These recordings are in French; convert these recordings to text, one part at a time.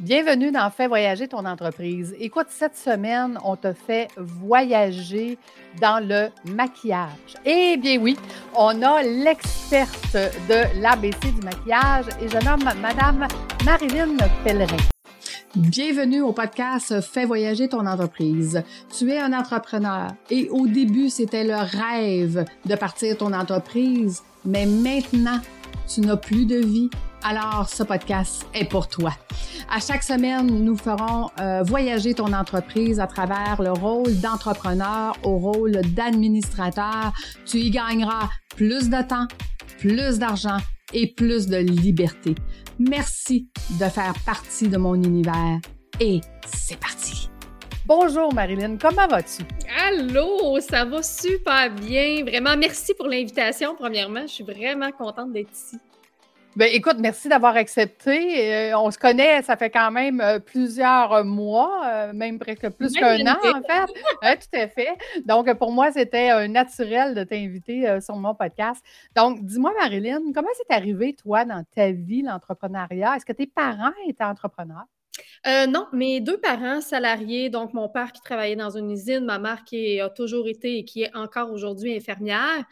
Bienvenue dans Fais voyager ton entreprise. Écoute, cette semaine, on te fait voyager dans le maquillage. Eh bien oui, on a l'experte de l'ABC du maquillage et je nomme Madame Marilyn Pellerin. Bienvenue au podcast Fais voyager ton entreprise. Tu es un entrepreneur et au début, c'était le rêve de partir ton entreprise, mais maintenant, tu n'as plus de vie alors ce podcast est pour toi. À chaque semaine, nous ferons euh, voyager ton entreprise à travers le rôle d'entrepreneur au rôle d'administrateur. Tu y gagneras plus de temps, plus d'argent et plus de liberté. Merci de faire partie de mon univers et c'est parti. Bonjour Marilyn, comment vas-tu? Allô, ça va super bien. Vraiment, merci pour l'invitation, premièrement. Je suis vraiment contente d'être ici. Ben, écoute, merci d'avoir accepté. Euh, on se connaît, ça fait quand même euh, plusieurs mois, euh, même presque plus qu'un an, en fait. tout à fait. Donc, pour moi, c'était naturel de t'inviter sur mon podcast. Donc, dis-moi, Marilyn, comment c'est arrivé, toi, dans ta vie, l'entrepreneuriat? Est-ce que tes parents étaient entrepreneurs? non, mes deux parents salariés, donc mon père qui travaillait dans une usine, ma mère qui a toujours été et qui est encore aujourd'hui infirmière.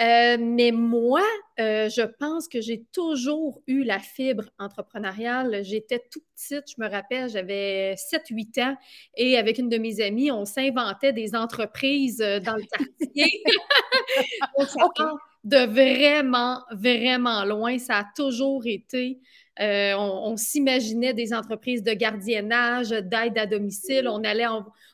Euh, mais moi, euh, je pense que j'ai toujours eu la fibre entrepreneuriale. J'étais tout petite, je me rappelle, j'avais 7-8 ans et avec une de mes amies, on s'inventait des entreprises euh, dans le quartier. de vraiment, vraiment loin. Ça a toujours été euh, on, s'imaginait des entreprises de gardiennage, d'aide à domicile. On allait,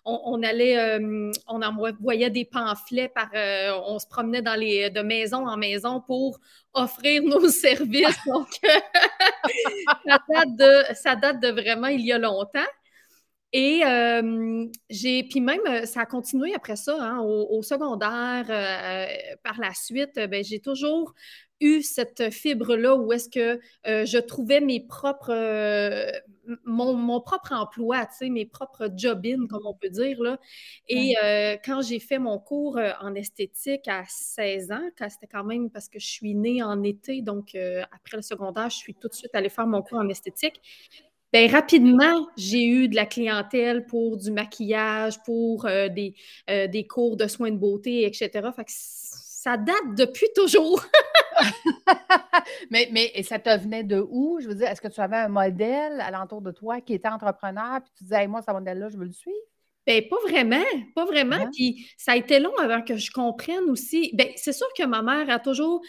on, allait, euh, on envoyait des pamphlets par, euh, on se promenait dans les, de maison en maison pour offrir nos services. Donc, ça, date de, ça date de vraiment il y a longtemps. Et j'ai, puis même, ça a continué après ça, hein, au, secondaire, par la suite, ben, j'ai toujours eu cette fibre-là où est-ce que euh, je trouvais mes propres, euh, mon, propre emploi, tu sais, mes propres job-in, comme on peut dire. Là. Et euh, quand j'ai fait mon cours en esthétique à 16 ans, c'était quand même parce que je suis née en été, donc après le secondaire, je suis tout de suite allée faire mon cours en esthétique. Bien, rapidement, j'ai eu de la clientèle pour du maquillage, pour des, des cours de soins de beauté, etc. Ça date depuis toujours. mais, mais ça te venait de où? Je veux dire, est-ce que tu avais un modèle alentour de toi qui était entrepreneur, puis tu disais, moi, ce modèle-là, je veux le suivre? Bien, pas vraiment, pas vraiment. Puis ça a été long avant que je comprenne aussi. Bien, c'est sûr que ma mère a toujours,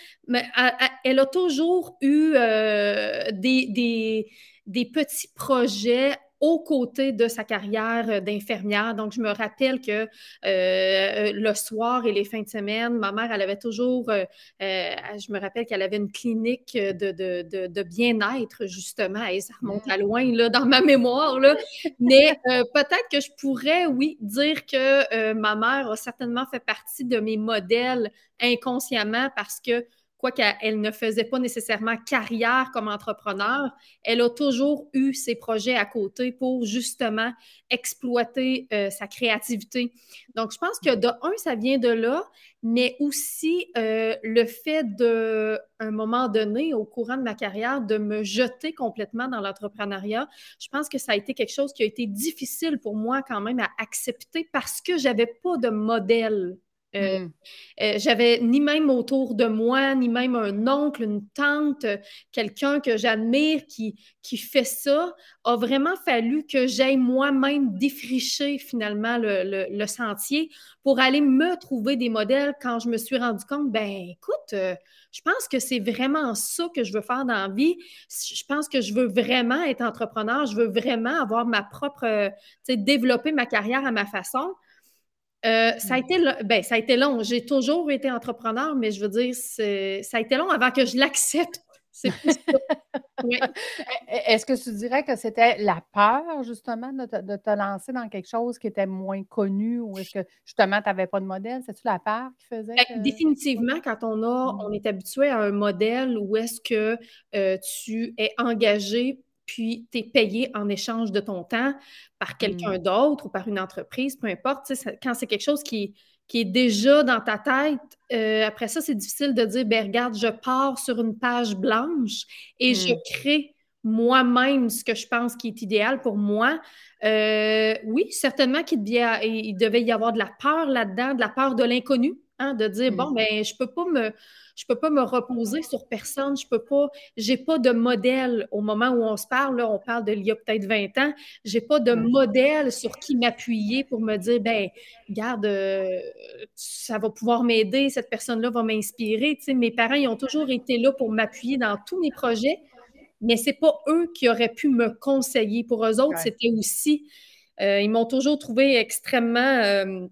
elle a toujours eu euh, des, des, des, petits projets aux côtés de sa carrière euh, d'infirmière. Donc, je me rappelle que euh, le soir et les fins de semaine, ma mère, elle avait toujours, euh, je me rappelle qu'elle avait une clinique de, de, de, bien-être, justement. Et ça remonte à loin, là, dans ma mémoire, là. Mais peut-être que je pourrais, oui, dire que ma mère a certainement fait partie de mes modèles inconsciemment parce que quoiqu'elle ne faisait pas nécessairement carrière comme entrepreneur, elle a toujours eu ses projets à côté pour justement exploiter euh, sa créativité. Donc, je pense que de un, ça vient de là, mais aussi euh, le fait de, un moment donné, au courant de ma carrière, de me jeter complètement dans l'entrepreneuriat, je pense que ça a été quelque chose qui a été difficile pour moi quand même à accepter parce que j'avais pas de modèle euh, mmh. euh, j'avais ni même autour de moi, ni même un oncle, une tante, quelqu'un que j'admire qui, qui fait ça. A vraiment fallu que j'aille moi-même défricher finalement le, sentier pour aller me trouver des modèles quand je me suis rendu compte, ben écoute, euh, je pense que c'est vraiment ça que je veux faire dans la vie. Je pense que je veux vraiment être entrepreneur, je veux vraiment avoir ma propre, développer ma carrière à ma façon. Euh, ça, a été, ben, ça a été long. J'ai toujours été entrepreneur, mais je veux dire, ça a été long avant que je l'accepte. C'est Est-ce que tu dirais que c'était la peur, justement, de te, lancer dans quelque chose qui était moins connu ou est-ce que, justement, tu n'avais pas de modèle? C'est-tu la peur qui faisait? Ben, définitivement, quand on, a, mmh. on est habitué à un modèle où est-ce que euh, tu es engagé puis tu es payé en échange de ton temps par quelqu'un mmh. d'autre ou par une entreprise, peu importe. quand c'est quelque chose qui, qui est déjà dans ta tête, euh, après ça, c'est difficile de dire, ben regarde, je pars sur une page blanche et je mmh. crée moi-même ce que je pense qui est idéal pour moi. Euh, oui, certainement qu'il devait, devait, y avoir de la peur là-dedans, de la peur de l'inconnu, hein, de dire, bon, ben, je peux pas me je peux pas me reposer sur personne, je peux pas, j'ai pas de modèle au moment où on se parle, là, on parle de l'il y a peut-être 20 ans, j'ai pas de modèle sur qui m'appuyer pour me dire, ben, regarde, euh, ça va pouvoir m'aider, cette personne-là va m'inspirer. Tu sais, mes parents, ils ont toujours été là pour m'appuyer dans tous mes projets, mais c'est pas eux qui auraient pu me conseiller. Pour eux autres, c'était aussi, euh, ils m'ont toujours trouvé extrêmement euh,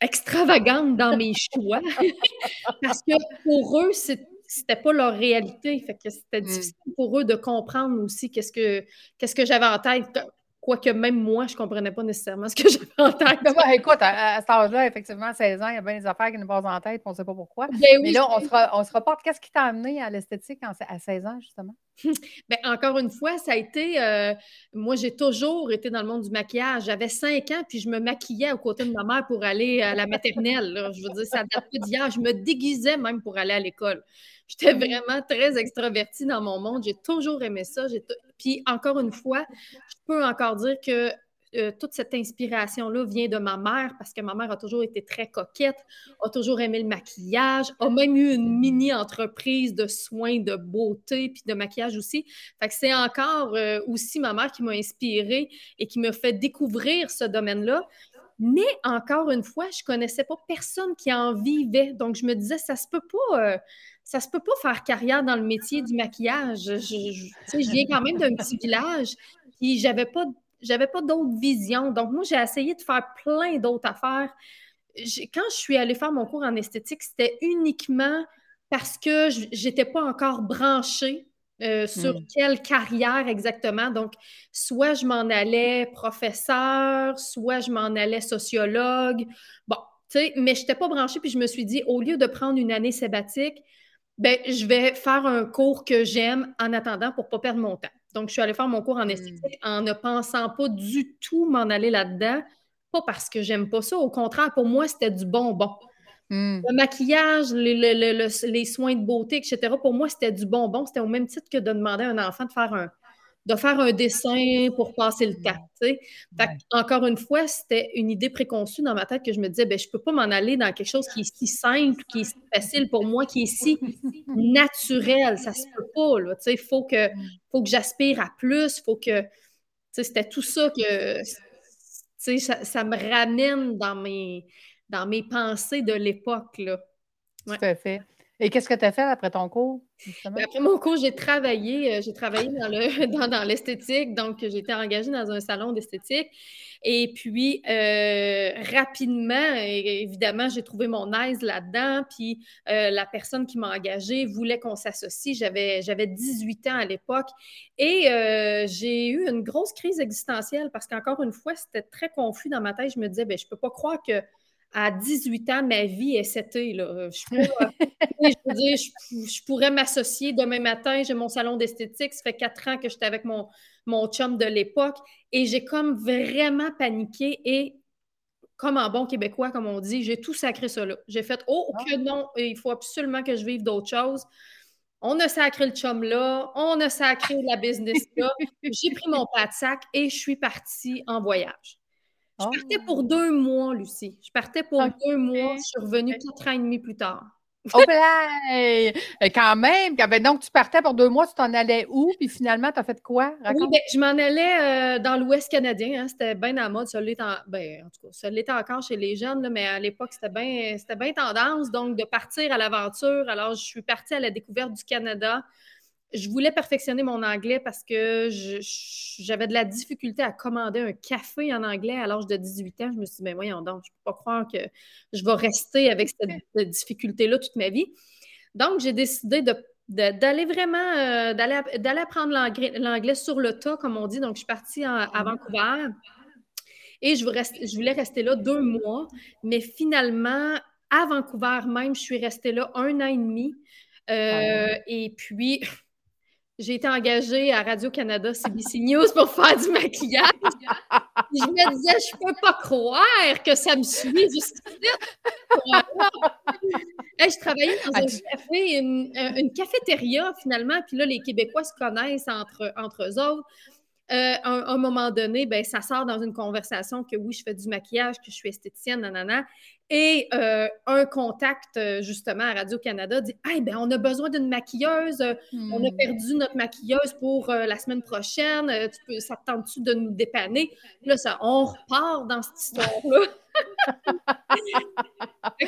extravagante dans mes choix parce que pour eux, c'était pas leur réalité. Fait que c'était mm. difficile pour eux de comprendre aussi qu'est-ce que, qu'est-ce que j'avais en tête. Quoique même moi, je ne comprenais pas nécessairement ce que j'avais en tête. Écoute, à, cet âge-là, effectivement, à 16 ans, il y a bien des affaires qui nous passent en tête, on ne sait pas pourquoi. Ben Mais là, on se, on se reporte. Qu'est-ce qui t'a amené à l'esthétique à 16 ans, justement? Bien, encore une fois, ça a été. Euh, moi, j'ai toujours été dans le monde du maquillage. J'avais 5 ans, puis je me maquillais aux côtés de ma mère pour aller à la maternelle. Je veux dire, ça date pas d'hier. Je me déguisais même pour aller à l'école. J'étais mmh. vraiment très extravertie dans mon monde. J'ai toujours aimé ça. Puis encore une fois, je peux encore dire que euh, toute cette inspiration-là vient de ma mère parce que ma mère a toujours été très coquette, a toujours aimé le maquillage, a même eu une mini-entreprise de soins de beauté puis de maquillage aussi. Fait que c'est encore euh, aussi ma mère qui m'a inspirée et qui me fait découvrir ce domaine-là. Mais encore une fois, je connaissais pas personne qui en vivait. Donc, je me disais, ça se peut pas, euh, ça se peut pas faire carrière dans le métier du maquillage. Je, je, viens quand même d'un petit village, puis j'avais pas, j'avais pas d'autres visions. Donc, moi, j'ai essayé de faire plein d'autres affaires. Quand je suis allée faire mon cours en esthétique, c'était uniquement parce que j'étais pas encore branchée euh, sur hmm. quelle carrière exactement. Donc, soit je m'en allais professeur, soit je m'en allais sociologue. Bon, tu sais, mais je n'étais pas branchée, puis je me suis dit, au lieu de prendre une année sabbatique, ben, je vais faire un cours que j'aime en attendant pour ne pas perdre mon temps. Donc, je suis allée faire mon cours en hmm. esthétique en ne pensant pas du tout m'en aller là-dedans. Pas parce que j'aime pas ça. Au contraire, pour moi, c'était du bonbon. Hmm. Le maquillage, les, soins de beauté, etc. Pour moi, c'était du bonbon. C'était au même titre que de demander à un enfant de faire un, de faire un dessin pour passer le temps. encore une fois, c'était une idée préconçue dans ma tête que je me disais, ben, je ne peux pas m'en aller dans quelque chose qui est si simple, qui est si facile pour moi, qui est si naturel. Ça ne se peut pas. Il faut que, faut que j'aspire à plus. Faut que. C'était tout ça que. Ça, ça me ramène dans mes, dans mes pensées de l'époque. Tout à fait. Et qu'est-ce que tu as fait après ton cours? Ben, après mon cours, j'ai travaillé, euh, j'ai travaillé dans, le, dans, l'esthétique, donc été engagée dans un salon d'esthétique. Et puis, euh, rapidement, évidemment, j'ai trouvé mon aise là-dedans. Puis, euh, la personne qui m'a engagée voulait qu'on s'associe. J'avais, j'avais 18 ans à l'époque. Et j'ai eu une grosse crise existentielle parce qu'encore une fois, c'était très confus dans ma tête. Je me disais, ben, je ne peux pas croire que à 18 ans, ma vie est setée. Là. Je, je, pourrais m'associer demain matin, j'ai mon salon d'esthétique, ça fait quatre ans que j'étais avec mon, mon chum de l'époque et j'ai comme vraiment paniqué et comme en bon québécois, comme on dit, j'ai tout sacré ça là. J'ai fait Oh, que ah. non, il faut absolument que je vive d'autres choses. On a sacré le chum là, on a sacré la business là. j'ai pris mon pas de sac et je suis partie en voyage. Je oh. partais pour deux mois, Lucie. Je partais pour deux mois. Je suis revenue quatre ans et demi plus tard. Oh, ben, quand même! Ben, donc, tu partais pour deux mois, tu t'en allais où? Puis finalement, tu as fait quoi? Oui, ben, je m'en allais euh, dans l'Ouest canadien. Hein. C'était bien à la mode. Ça l'était en... Ben, en tout cas, ça l'était encore chez les jeunes, mais à l'époque, c'était bien bien tendance. Donc, de partir à l'aventure. Alors, je suis partie à la découverte du Canada je voulais perfectionner mon anglais parce que j'avais de la difficulté à commander un café en anglais à l'âge de 18 ans. Je me suis dit, mais voyons donc, je ne peux pas croire que je vais rester avec cette, difficulté-là toute ma vie. Donc, j'ai décidé d'aller vraiment, euh, d'aller apprendre l'anglais sur le tas, comme on dit. Donc, je suis partie à Vancouver et je, je voulais rester là deux mois. Mais finalement, à Vancouver même, je suis restée là un an et demi. Euh, et puis, j'ai été engagée à Radio-Canada, CBC News pour faire du maquillage. je me disais, je peux pas croire que ça me suit jusqu'ici. je travaillais dans un café, une, cafétéria finalement, puis là, les Québécois se connaissent entre, entre eux autres. Euh, à, un moment donné, ben, ça sort dans une conversation que oui, je fais du maquillage, que je suis esthéticienne, nanana. Et euh, un contact, euh, justement, à Radio-Canada dit Hey, ben, on a besoin d'une maquilleuse. On a hmm. perdu notre maquilleuse pour la semaine prochaine. tu peux, ça te tente-tu de nous dépanner? Là, ça, on repart dans cette histoire-là.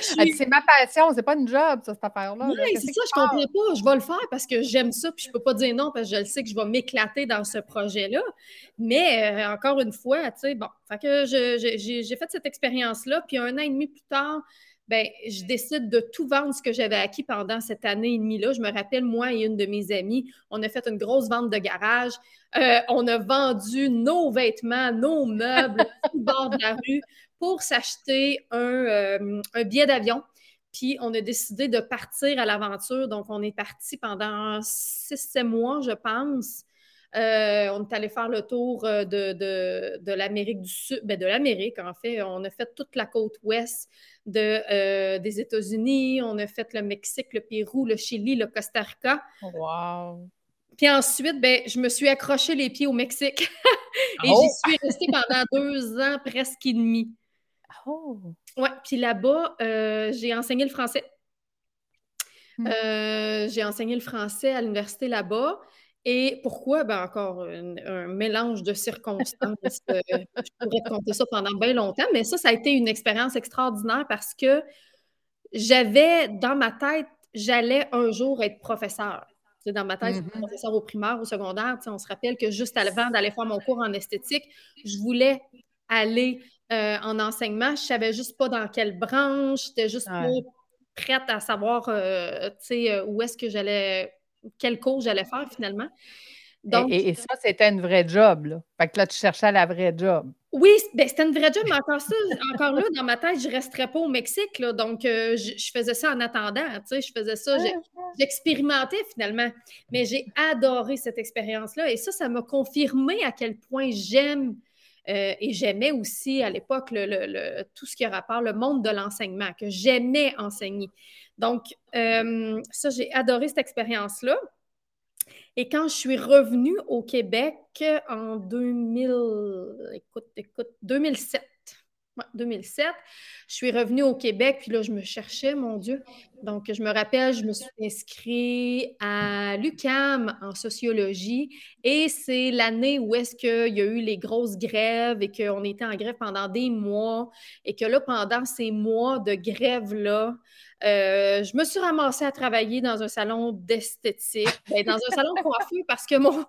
C'est ma passion, c'est pas une job, ça, cette affaire-là. Oui, c'est ça, je comprends pas. Je vais le faire parce que j'aime ça, puis je peux pas dire non parce que je le sais que je vais m'éclater dans ce projet-là. Mais euh, encore une fois, tu sais, bon, fait que j'ai fait cette expérience-là, puis un an et demi plus tard, ben, je décide de tout vendre ce que j'avais acquis pendant cette année et demie-là. Je me rappelle, moi et une de mes amies, on a fait une grosse vente de garage. Euh, on a vendu nos vêtements, nos meubles, au bord de la rue pour s'acheter un, euh, billet d'avion. Puis on a décidé de partir à l'aventure. Donc, on est parti pendant six, sept mois, je pense. Euh, on est allé faire le tour euh, de, l'Amérique du Sud, ben de l'Amérique en fait. On a fait toute la côte ouest de, des États-Unis, on a fait le Mexique, le Pérou, le Chili, le Costa Rica. Wow! Puis ensuite, ben, je me suis accroché les pieds au Mexique et j'y oh! suis restée pendant deux ans, presque et demi. Oh! Ouais, puis là-bas, euh, j'ai enseigné le français. Hmm. Euh, j'ai enseigné le français à l'université là-bas. Et pourquoi? Ben encore un, mélange de circonstances. Euh, je pourrais compter ça pendant bien longtemps, mais ça, ça a été une expérience extraordinaire parce que j'avais dans ma tête, j'allais un jour être professeur. dans ma tête, mm-hmm. professeur au primaire, au secondaire. On se rappelle que juste avant d'aller faire mon cours en esthétique, je voulais aller euh, en enseignement. Je savais juste pas dans quelle branche. J'étais juste pas prête à savoir euh, euh, où est-ce que j'allais, quel cours j'allais faire finalement. Donc, et, ça, c'était une vraie job. Là. Fait que là, tu cherchais la vraie job. Oui, ben, c'était une vraie job, mais encore ça, encore là, dans ma tête, je ne resterais pas au Mexique. Là, donc, je, faisais ça en attendant. Je faisais ça, j'expérimentais finalement. Mais j'ai adoré cette expérience-là. Et ça, ça m'a confirmé à quel point j'aime euh, et j'aimais aussi à l'époque tout ce qui a rapport le monde de l'enseignement, que j'aimais enseigner. Donc, euh, ça, j'ai adoré cette expérience-là. Et quand je suis revenue au Québec en 2000, écoute, écoute, 2007, 2007. Je suis revenue au Québec, puis là, je me cherchais, mon Dieu. Donc, je me rappelle, je me suis inscrite à l'UCAM en sociologie et c'est l'année où est-ce qu'il y a eu les grosses grèves et qu'on était en grève pendant des mois et que là, pendant ces mois de grève-là, euh, je me suis ramassée à travailler dans un salon d'esthétique, ben, dans un salon de coiffure parce que mon,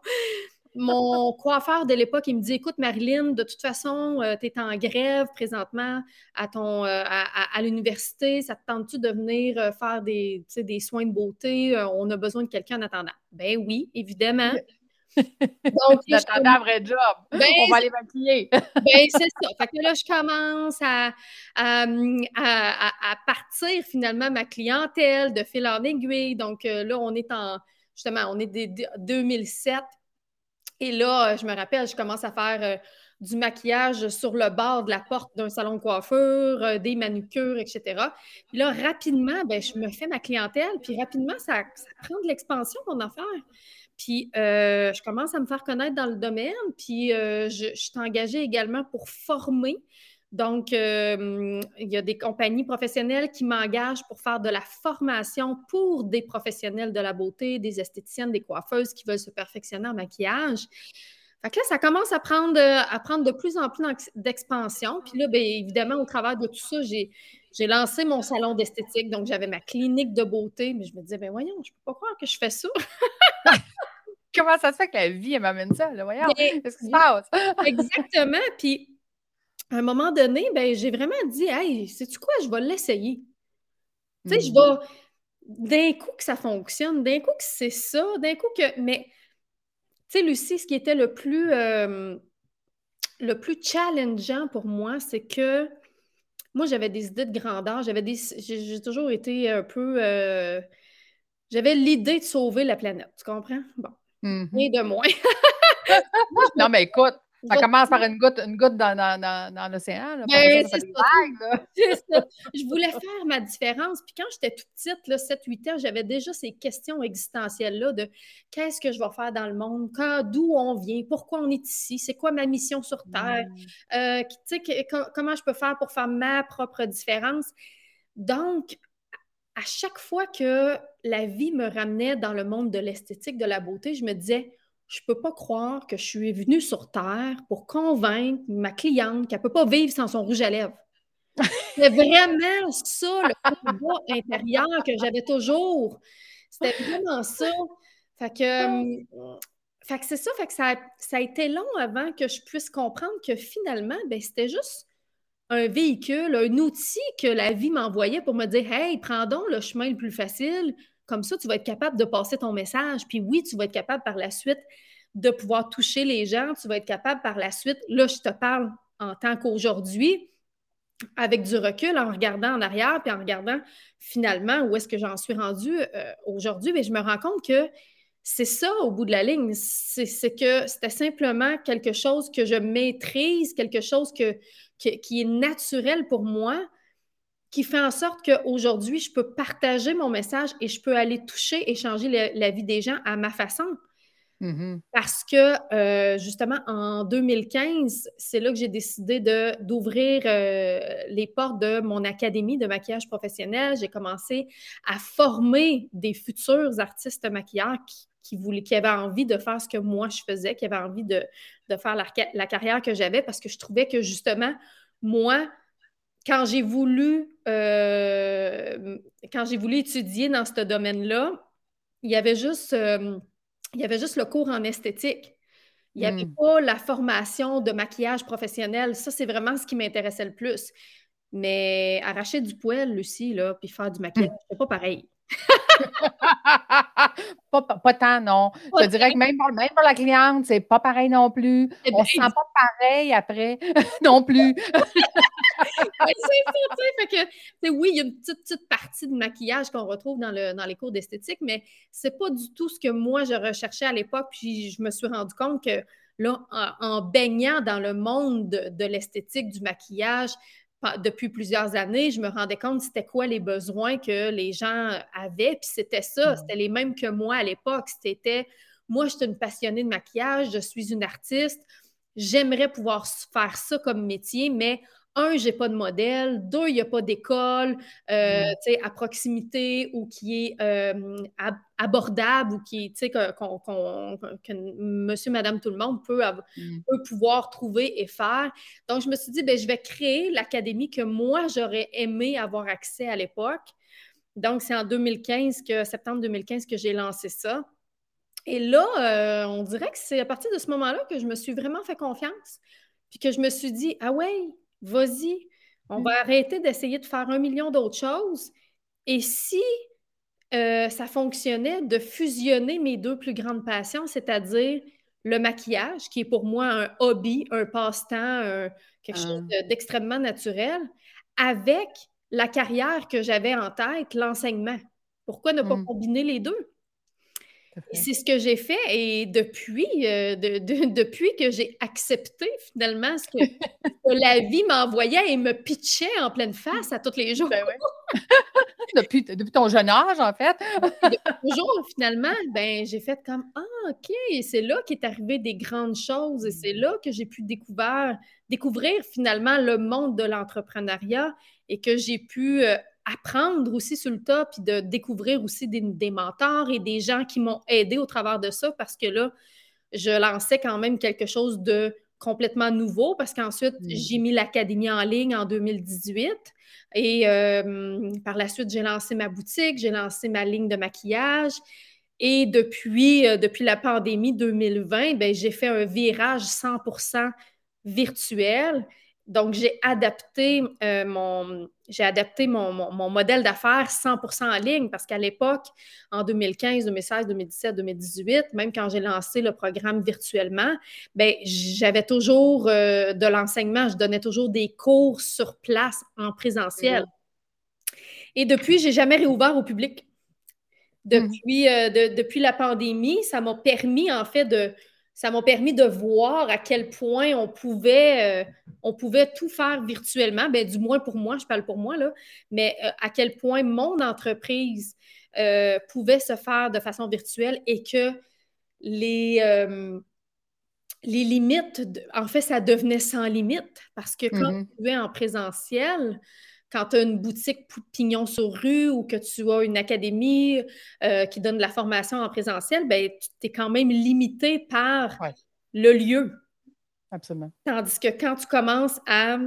mon coiffeur de l'époque, il me dit Écoute, Marilyn, de toute façon, euh, tu es en grève présentement à, ton, euh, à, l'université. Ça te tente-tu de venir euh, faire des, des soins de beauté? On a besoin de quelqu'un en attendant. Ben oui, évidemment. Donc, un vrai job. Ben, On va les maquiller. ben, c'est ça. Fait que là, je commence à, à, partir finalement ma clientèle de fil en aiguille. Donc là, on est en justement, on est des 2007. Et là, euh, je me rappelle, je commence à faire euh, du maquillage sur le bord de la porte d'un salon de coiffure, euh, des manucures, etc. Puis là, rapidement, ben, je me fais ma clientèle, puis rapidement, ça, prend de l'expansion, mon affaire. Puis je commence à me faire connaître dans le domaine, puis je, je, suis engagée également pour former donc, euh, il y a des compagnies professionnelles qui m'engagent pour faire de la formation pour des professionnels de la beauté, des esthéticiennes, des coiffeuses qui veulent se perfectionner en maquillage. Fait que là, ça commence à prendre, à prendre de plus en plus d'expansion. Puis là, bien évidemment, au travers de tout ça, j'ai, lancé mon salon d'esthétique. Donc, j'avais ma clinique de beauté. Mais je me disais, ben voyons, je ne peux pas croire que je fais ça. Comment ça se fait que la vie, m'amène ça? Voyons, qu'est-ce qui se passe? Exactement. Puis à un moment donné, ben, j'ai vraiment dit, hey, sais-tu quoi, je vais l'essayer. Tu sais, je mm-hmm. vais. D'un coup que ça fonctionne, d'un coup que c'est ça, d'un coup que. Mais, tu sais, Lucie, ce qui était le plus. Euh, le plus challengeant pour moi, c'est que moi, j'avais des idées de grandeur. J'avais des. J'ai toujours été un peu. Euh, j'avais l'idée de sauver la planète. Tu comprends? Bon. mm-hmm. de moins. non, mais écoute, ça commence par une goutte, une goutte dans, dans, dans, l'océan. Ben, c'est ça. Je voulais faire ma différence. Puis quand j'étais toute petite, 7-8 ans, j'avais déjà ces questions existentielles-là de qu'est-ce que je vais faire dans le monde, d'où on vient, pourquoi on est ici, c'est quoi ma mission sur Terre, euh, comment je peux faire pour faire ma propre différence. Donc, à chaque fois que la vie me ramenait dans le monde de l'esthétique, de la beauté, je me disais, je ne peux pas croire que je suis venue sur Terre pour convaincre ma cliente qu'elle ne peut pas vivre sans son rouge à lèvres. C'est vraiment ça, le combat intérieur que j'avais toujours. C'était vraiment ça. Fait que, euh, fait c'est ça, fait que ça, ça, a été long avant que je puisse comprendre que finalement, ben, c'était juste un véhicule, un outil que la vie m'envoyait pour me dire Hey, prends donc le chemin le plus facile, comme ça, tu vas être capable de passer ton message. Puis oui, tu vas être capable par la suite de pouvoir toucher les gens. Tu vas être capable par la suite. Là, je te parle en tant qu'aujourd'hui, avec du recul, en regardant en arrière, puis en regardant finalement où est-ce que j'en suis rendue euh, aujourd'hui. Mais je me rends compte que c'est ça au bout de la ligne. C'est que c'était simplement quelque chose que je maîtrise, quelque chose que, qui est naturel pour moi qui fait en sorte qu'aujourd'hui, je peux partager mon message et je peux aller toucher et changer la, vie des gens à ma façon. Mm-hmm. Parce que euh, justement, en 2015, c'est là que j'ai décidé d'ouvrir euh, les portes de mon académie de maquillage professionnel. J'ai commencé à former des futurs artistes maquilleurs qui, voulaient, qui avaient envie de faire ce que moi je faisais, qui avaient envie de, faire la carrière que j'avais parce que je trouvais que justement, moi, quand j'ai voulu, euh, quand j'ai voulu étudier dans ce domaine-là, il y avait juste, euh, il y avait juste le cours en esthétique. Il n'y avait hmm. pas la formation de maquillage professionnel. Ça, c'est vraiment ce qui m'intéressait le plus. Mais arracher du poêle, Lucie, là, puis faire du maquillage, hmm. c'est pas pareil. pas, pas, tant, non. je dirais que même pour, même pour la cliente, c'est pas pareil non plus. Eh On ne se sent pas pareil après non plus. que, oui, il y a une petite, petite partie de maquillage qu'on retrouve dans, le, dans les cours d'esthétique, mais c'est pas du tout ce que moi je recherchais à l'époque. Puis je me suis rendu compte que là, en, baignant dans le monde de l'esthétique, du maquillage, depuis plusieurs années, je me rendais compte c'était quoi les besoins que les gens avaient. Puis c'était ça, mmh. c'était les mêmes que moi à l'époque. C'était moi, je suis une passionnée de maquillage, je suis une artiste, j'aimerais pouvoir faire ça comme métier, mais un, j'ai pas de modèle, deux, il n'y a pas d'école euh, mm. à proximité ou qui est euh, abordable ou qui est, que monsieur, madame, tout le monde peut, mm. peut, pouvoir trouver et faire. Donc, je me suis dit, ben, je vais créer l'académie que moi, j'aurais aimé avoir accès à l'époque. Donc, c'est en 2015, que, septembre 2015, que j'ai lancé ça. Et là, euh, on dirait que c'est à partir de ce moment-là que je me suis vraiment fait confiance. Puis que je me suis dit, ah ouais, vas-y, on mm. va arrêter d'essayer de faire un million d'autres choses. Et si euh, ça fonctionnait de fusionner mes deux plus grandes passions, c'est-à-dire le maquillage, qui est pour moi un hobby, un passe-temps, quelque ah. chose d'extrêmement naturel, avec la carrière que j'avais en tête, l'enseignement. Pourquoi ne pas mm. combiner les deux? C'est ce que j'ai fait et depuis, euh, depuis que j'ai accepté finalement ce que, la vie m'envoyait et me pitchait en pleine face à tous les jours. Ben depuis, depuis, ton jeune âge, en fait. toujours, finalement, ben, j'ai fait comme Ah, OK, c'est là qu'est arrivé des grandes choses et c'est là que j'ai pu découvrir, découvrir finalement le monde de l'entrepreneuriat et que j'ai pu euh, apprendre aussi sur le tas, puis de découvrir aussi des, mentors et des gens qui m'ont aidé au travers de ça, parce que là, je lançais quand même quelque chose de complètement nouveau, parce qu'ensuite, mmh. j'ai mis l'académie en ligne en 2018. Et euh, par la suite, j'ai lancé ma boutique, j'ai lancé ma ligne de maquillage. Et depuis, euh, depuis la pandémie 2020, ben, j'ai fait un virage 100% virtuel. Donc, j'ai adapté, euh, mon, j'ai adapté mon, modèle d'affaires 100% en ligne parce qu'à l'époque, en 2015, 2016, 2017, 2018, même quand j'ai lancé le programme virtuellement, ben, j'avais toujours euh, de l'enseignement, je donnais toujours des cours sur place en présentiel. Et depuis, je n'ai jamais réouvert au public. depuis, euh, depuis la pandémie. Ça m'a permis, en fait, de, ça m'a permis de voir à quel point on pouvait, on pouvait tout faire virtuellement. Ben, du moins pour moi, je parle pour moi, là, mais euh, à quel point mon entreprise pouvait se faire de façon virtuelle et que les, les limites, en fait, ça devenait sans limite parce que quand mm-hmm. tu es en présentiel, quand tu as une boutique pignon sur rue ou que tu as une académie euh, qui donne de la formation en présentiel, ben, tu es quand même limité par le lieu. Absolument. Tandis que quand tu commences à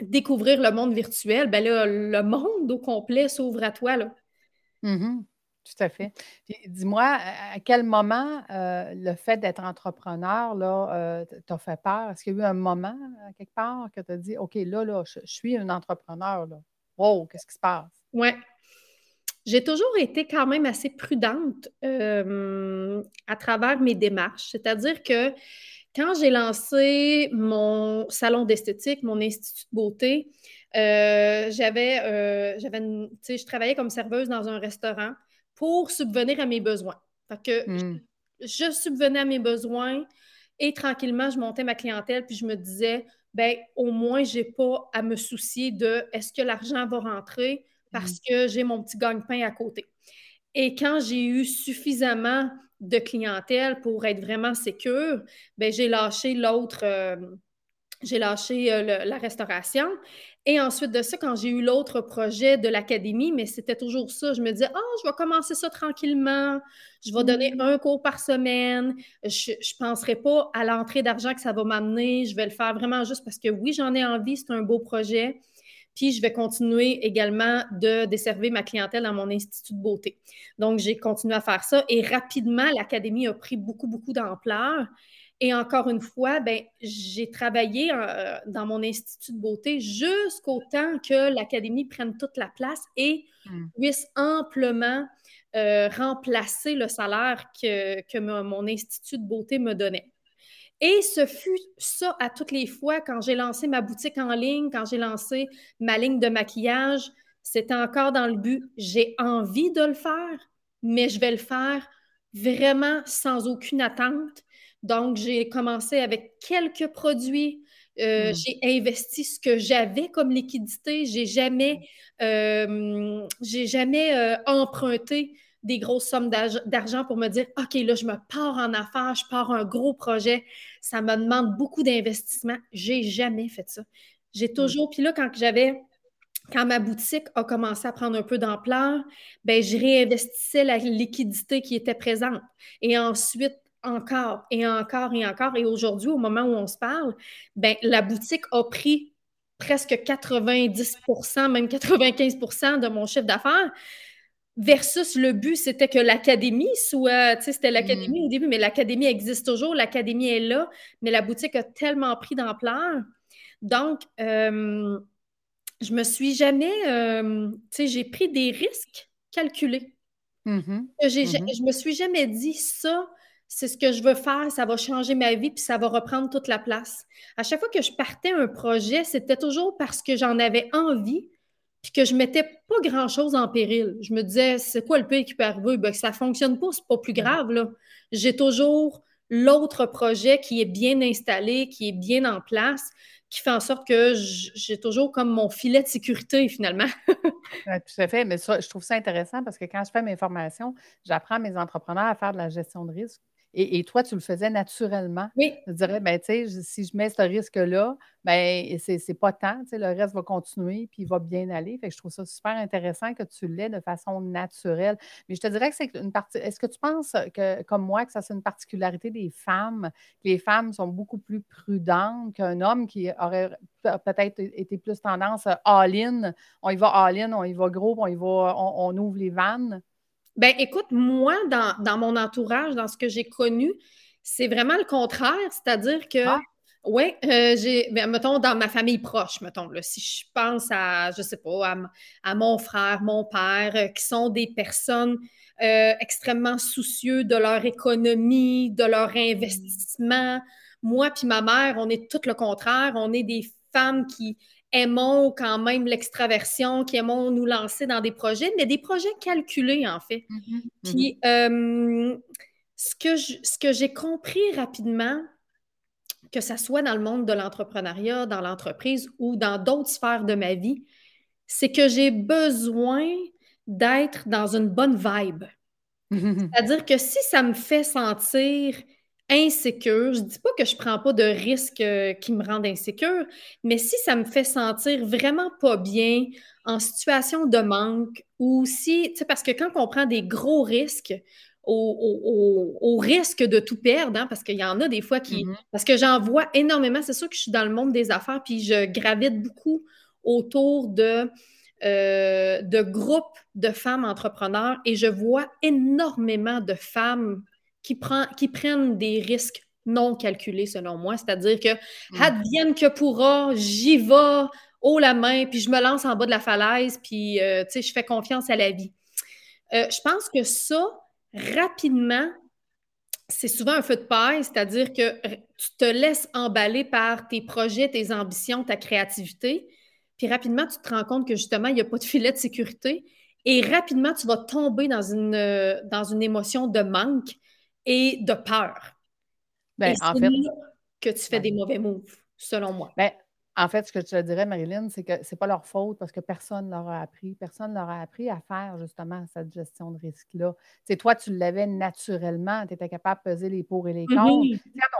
découvrir le monde virtuel, ben là, le monde au complet s'ouvre à toi. Là. Mm-hmm. Tout à fait. dis-moi, à quel moment euh, le fait d'être entrepreneur là, euh, t'a fait peur? Est-ce qu'il y a eu un moment, euh, quelque part, que tu as dit OK, là, là, je, suis un entrepreneur, là. Wow, qu'est-ce qui se passe? Oui. J'ai toujours été quand même assez prudente à travers mes démarches. C'est-à-dire que quand j'ai lancé mon salon d'esthétique, mon institut de beauté, j'avais, j'avais, je travaillais comme serveuse dans un restaurant pour subvenir à mes besoins. Fait que hmm. je, subvenais à mes besoins et tranquillement, je montais ma clientèle puis je me disais, ben au moins, j'ai pas à me soucier de est-ce que l'argent va rentrer parce hmm. que j'ai mon petit gagne-pain à côté. Et quand j'ai eu suffisamment de clientèle pour être vraiment sécure, ben j'ai lâché l'autre, euh, j'ai lâché euh, la restauration et ensuite de ça, quand j'ai eu l'autre projet de l'académie, mais c'était toujours ça, je me disais, ah, je vais commencer ça tranquillement, je vais donner mmh. un cours par semaine, je ne penserai pas à l'entrée d'argent que ça va m'amener, je vais le faire vraiment juste parce que oui, j'en ai envie, c'est un beau projet. Puis je vais continuer également de desservir ma clientèle dans mon institut de beauté. Donc, j'ai continué à faire ça et rapidement, l'académie a pris beaucoup, beaucoup d'ampleur. Et encore une fois, ben, j'ai travaillé euh, dans mon institut de beauté jusqu'au temps que l'académie prenne toute la place et hmm. puisse amplement euh, remplacer le salaire que, que mon institut de beauté me donnait. Et ce fut ça à toutes les fois quand j'ai lancé ma boutique en ligne, quand j'ai lancé ma ligne de maquillage, c'était encore dans le but, j'ai envie de le faire, mais je vais le faire vraiment sans aucune attente donc, j'ai commencé avec quelques produits. Euh, hmm. J'ai investi ce que j'avais comme liquidité. J'ai jamais, euh, j'ai jamais euh, emprunté des grosses sommes d'argent pour me dire OK, là, je me pars en affaires, je pars un gros projet. Ça me demande beaucoup d'investissement. J'ai jamais fait ça. J'ai hmm. toujours, puis là, quand j'avais quand ma boutique a commencé à prendre un peu d'ampleur, ben, je réinvestissais la liquidité qui était présente. Et ensuite, encore et encore et encore. Et aujourd'hui, au moment où on se parle, ben, la boutique a pris presque 90% même 95% de mon chiffre d'affaires. Versus le but, c'était que l'académie soit, tu sais, c'était l'académie mm. au début, mais l'académie existe toujours, l'académie est là, mais la boutique a tellement pris d'ampleur. Donc, euh, je me suis jamais, euh, tu sais, j'ai pris des risques calculés. Mm-hmm. Mm-hmm. Je me suis jamais dit ça, c'est ce que je veux faire, ça va changer ma vie, puis ça va reprendre toute la place. À chaque fois que je partais un projet, c'était toujours parce que j'en avais envie, puis que je mettais pas grand-chose en péril. Je me disais, c'est quoi le pays qui peut arriver? Ben, que ça fonctionne pas, c'est pas plus grave, là. J'ai toujours l'autre projet qui est bien installé, qui est bien en place, qui fait en sorte que j'ai toujours comme mon filet de sécurité finalement. tout à fait, mais ça, je trouve ça intéressant parce que quand je fais mes formations, j'apprends à mes entrepreneurs à faire de la gestion de risque. Et, toi, tu le faisais naturellement? Oui. Je dirais, ben, tu sais, si je mets ce risque-là, ben, c'est pas tant, tu sais, le reste va continuer puis il va bien aller. Fait que je trouve ça super intéressant que tu l'aies de façon naturelle. Mais je te dirais que c'est une partie. Est-ce que tu penses que, comme moi, que ça, c'est une particularité des femmes, que les femmes sont beaucoup plus prudentes qu'un homme qui aurait peut-être été plus tendance all-in, on y va all-in, on y va gros, on y va, on ouvre les vannes? Ben, écoute, moi, dans, mon entourage, dans ce que j'ai connu, c'est vraiment le contraire. C'est-à-dire que, ah. oui, euh, j'ai, ben, mettons, dans ma famille proche, mettons, là, si je pense à, je sais pas, à, mon frère, mon père, euh, qui sont des personnes euh, extrêmement soucieux de leur économie, de leur investissement. Moi puis ma mère, on est tout le contraire. On est des femmes qui aimons quand même l'extraversion, qui aimons nous lancer dans des projets, mais des projets calculés, en fait. Mm-hmm. Puis, mm-hmm. euh, ce que, ce que j'ai compris rapidement, que ce soit dans le monde de l'entrepreneuriat, dans l'entreprise ou dans d'autres sphères de ma vie, c'est que j'ai besoin d'être dans une bonne vibe. C'est-à-dire que si ça me fait sentir insécure, je ne dis pas que je ne prends pas de risques euh, qui me rendent insécure, mais si ça me fait sentir vraiment pas bien, en situation de manque, ou si, tu sais, parce que quand on prend des gros risques, au, risque de tout perdre, hein, parce qu'il y en a des fois qui. Mm-hmm. Parce que j'en vois énormément. C'est sûr que je suis dans le monde des affaires, puis je gravite beaucoup autour de, euh, de groupes de femmes entrepreneurs et je vois énormément de femmes qui, qui prennent des risques non calculés, selon moi. C'est-à-dire que, mm. advienne que pourra, j'y vais haut la main, puis je me lance en bas de la falaise, puis, euh, tu sais, je fais confiance à la vie. Euh, je pense que ça, rapidement, c'est souvent un feu de paille, c'est-à-dire que tu te laisses emballer par tes projets, tes ambitions, ta créativité, puis rapidement, tu te rends compte que justement, il n'y a pas de filet de sécurité, et rapidement, tu vas tomber dans une, euh, dans une émotion de manque et de peur. Ben, en fait, que tu fais des mauvais moves, selon moi. Ben, en fait, ce que je te dirais, Marilyn, c'est que ce n'est pas leur faute parce que personne ne leur a appris. Personne ne leur a appris à faire justement cette gestion de risque-là. C'est toi, tu l'avais naturellement, tu étais capable de peser les pour et les contre. Quand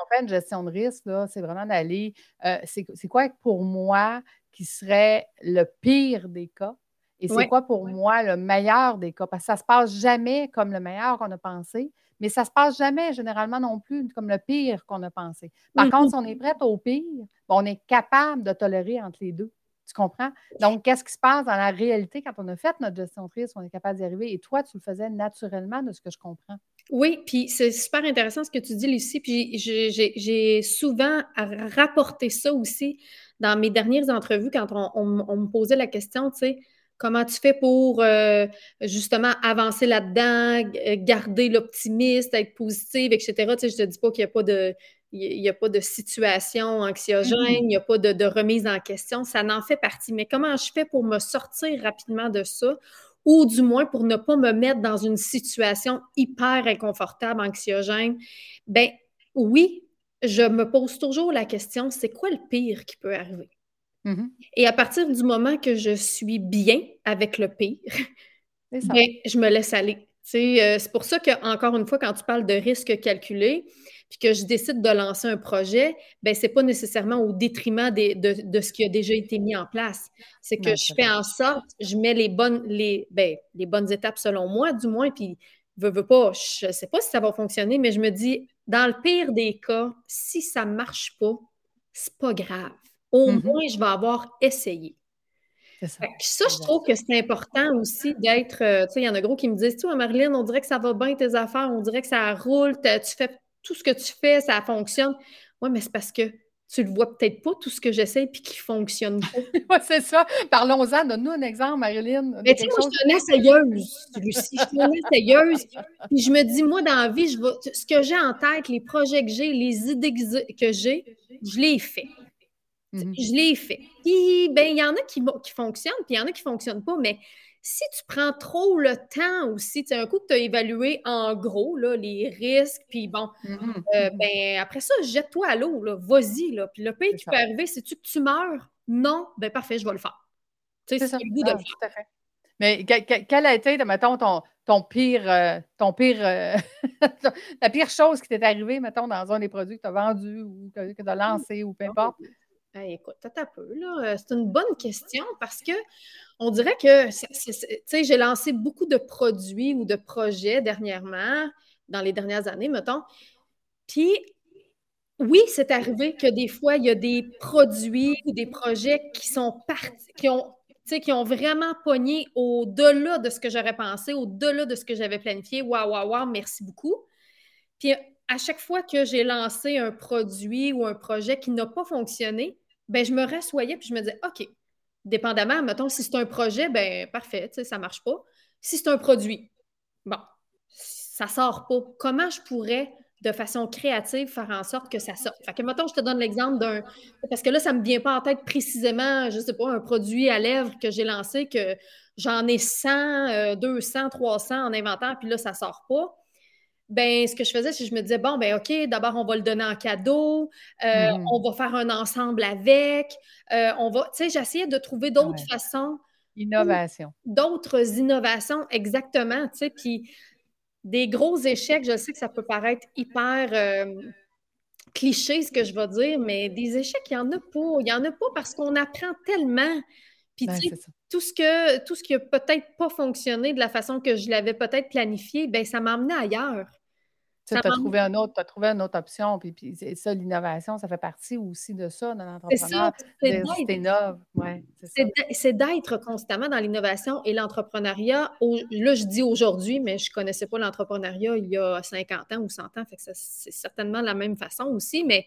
on fait une gestion de risque, c'est vraiment d'aller. Euh, c'est quoi pour moi qui serait le pire des cas? Et c'est quoi pour moi le meilleur des cas? Parce que ça ne se passe jamais comme le meilleur qu'on a pensé, mais ça ne se passe jamais généralement non plus comme le pire qu'on a pensé. Par mm-hmm. contre, si on est prêt au pire, on est capable de tolérer entre les deux. Tu comprends? Donc, qu'est-ce qui se passe dans la réalité quand on a fait notre gestion de risque, on est capable d'y arriver? Et toi, tu le faisais naturellement de ce que je comprends? Oui, puis c'est super intéressant ce que tu dis, Lucie. Puis j'ai souvent rapporté ça aussi dans mes dernières entrevues quand on me posait la question, tu sais, Comment tu fais pour euh, justement avancer là-dedans, garder l'optimisme, être positive, etc. Tu sais, je ne te dis pas qu'il n'y a pas de. Il a pas de situation anxiogène, mm-hmm. il n'y a pas de, remise en question, ça n'en fait partie. Mais comment je fais pour me sortir rapidement de ça? Ou du moins pour ne pas me mettre dans une situation hyper inconfortable, anxiogène? Ben oui, je me pose toujours la question, c'est quoi le pire qui peut arriver? Mmh Et à partir du moment que je suis bien avec le pire, ben, je me laisse aller. Euh, c'est pour ça que, encore une fois, quand tu parles de risque calculé, puis que je décide de lancer un projet, ben, ce n'est pas nécessairement au détriment de, ce qui a déjà été mis en place. C'est que je fais en sorte, je mets les bonnes, les, ben, les bonnes étapes selon moi, du moins, puis veux, veux pas, je ne sais pas si ça va fonctionner, mais je me dis, dans le pire des cas, si ça ne marche pas, c'est pas grave. Au mm-hmm. moins, je vais avoir essayé. Ça. ça, je trouve que c'est important aussi d'être. Euh, tu sais, il y en a gros qui me disent Tu vois, Marilyn, on dirait que ça va bien tes affaires, on dirait que ça roule, tu fais tout ce que tu fais, ça fonctionne. Oui, mais c'est parce que tu le vois peut-être pas, tout ce que j'essaie, puis qui fonctionne pas. oui, c'est ça. Parlons-en. Donne-nous un exemple, Marilyn. Mais tu sais, moi, je suis une essayeuse, Lucie. Je suis une essayeuse. Puis je me dis, moi, dans la vie, je ce que j'ai en tête, les projets que j'ai, les idées que j'ai, je les fais. Mmh je l'ai fait. Puis, ben, il y en a qui, qui fonctionnent, puis il y en a qui ne fonctionnent pas, mais si tu prends trop le temps aussi, tu un coup que tu as évalué en gros là, les risques, puis bon, mmh euh, ben, après ça, jette-toi à l'eau, vas-y. Là. Puis le pire qui peut arriver, c'est-tu que tu meurs? Non, ben parfait, je vais le faire. Tu sais, c'est le goût de le faire. Fait. Mais quel a été, mettons, ton, ton pire, euh, ton pire, euh, la pire chose qui t'est arrivée, mettons, dans un des produits que tu as vendus ou que tu as lancé ou peu importe? Écoute, un peu. Euh, c'est une bonne question parce que on dirait que, tu sais, j'ai lancé beaucoup de produits ou de projets dernièrement, dans les dernières années, mettons. Puis, oui, c'est arrivé que des fois, il y a des produits ou des projets qui sont partis, qui ont, qui ont vraiment pogné au-delà de ce que j'aurais pensé, au-delà de ce que j'avais planifié. Waouh, waouh, waouh, merci beaucoup. Puis, à chaque fois que j'ai lancé un produit ou un projet qui n'a pas fonctionné, ben, je me rassoyais puis je me disais, OK, dépendamment, mettons, si c'est un projet, ben parfait, ça ne marche pas. Si c'est un produit, bon, ça ne sort pas. Comment je pourrais de façon créative, faire en sorte que ça sorte? Fait que, mettons, je te donne l'exemple d'un. Parce que là, ça ne me vient pas en tête précisément, je ne sais pas, un produit à lèvres que j'ai lancé, que j'en ai 100, 200, 300 en inventaire, puis là, ça ne sort pas. Ben, ce que je faisais, c'est que je me disais, bon, ben, OK, d'abord, on va le donner en cadeau, euh, mm-hmm. on va faire un ensemble avec, euh, on va, tu sais, j'essayais de trouver d'autres façons. Innovation. D'autres innovations, exactement, tu sais, puis des gros échecs, je sais que ça peut paraître hyper euh, cliché, ce que je vais dire, mais des échecs, il n'y en a pas. Il n'y en a pas parce qu'on apprend tellement. Puis, ben, tu sais, tout ce, que, tout ce qui n'a peut-être pas fonctionné de la façon que je l'avais peut-être planifié, ben ça m'a amené ailleurs. Tu as trouvé un autre, as trouvé une autre option, puis, puis ça, l'innovation, ça fait partie aussi de ça dans l'entrepreneur. C'est d'être constamment dans l'innovation et l'entrepreneuriat. Là, je dis aujourd'hui, mais je ne connaissais pas l'entrepreneuriat il y a 50 ans ou 100 ans, fait que c'est certainement de la même façon aussi, mais